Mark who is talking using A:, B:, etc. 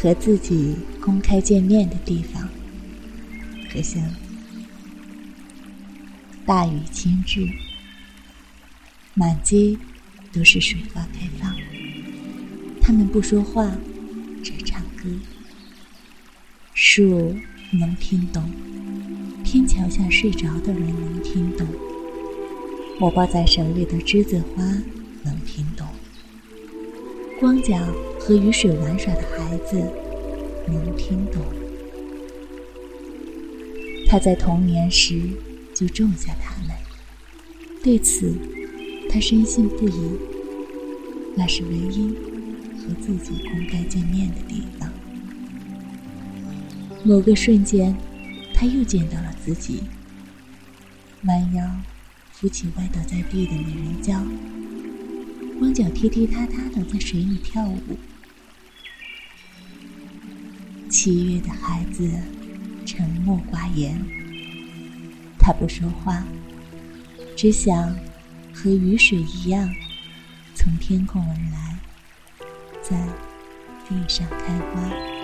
A: 和自己公开见面的地方，可像大雨倾至，满街都是水花开放。他们不说话，只唱歌。树能听懂，天桥下睡着的人能听懂，我抱在手里的栀子花能听懂。光脚和雨水玩耍的孩子能听懂。他在童年时就种下它们，对此他深信不疑。那是唯一和自己公开见面的地方。某个瞬间，他又见到了自己，弯腰扶起歪倒在地的美人蕉。光脚踢踢踏踏的在水里跳舞。七月的孩子沉默寡言，他不说话，只想和雨水一样，从天空而来，在地上开花。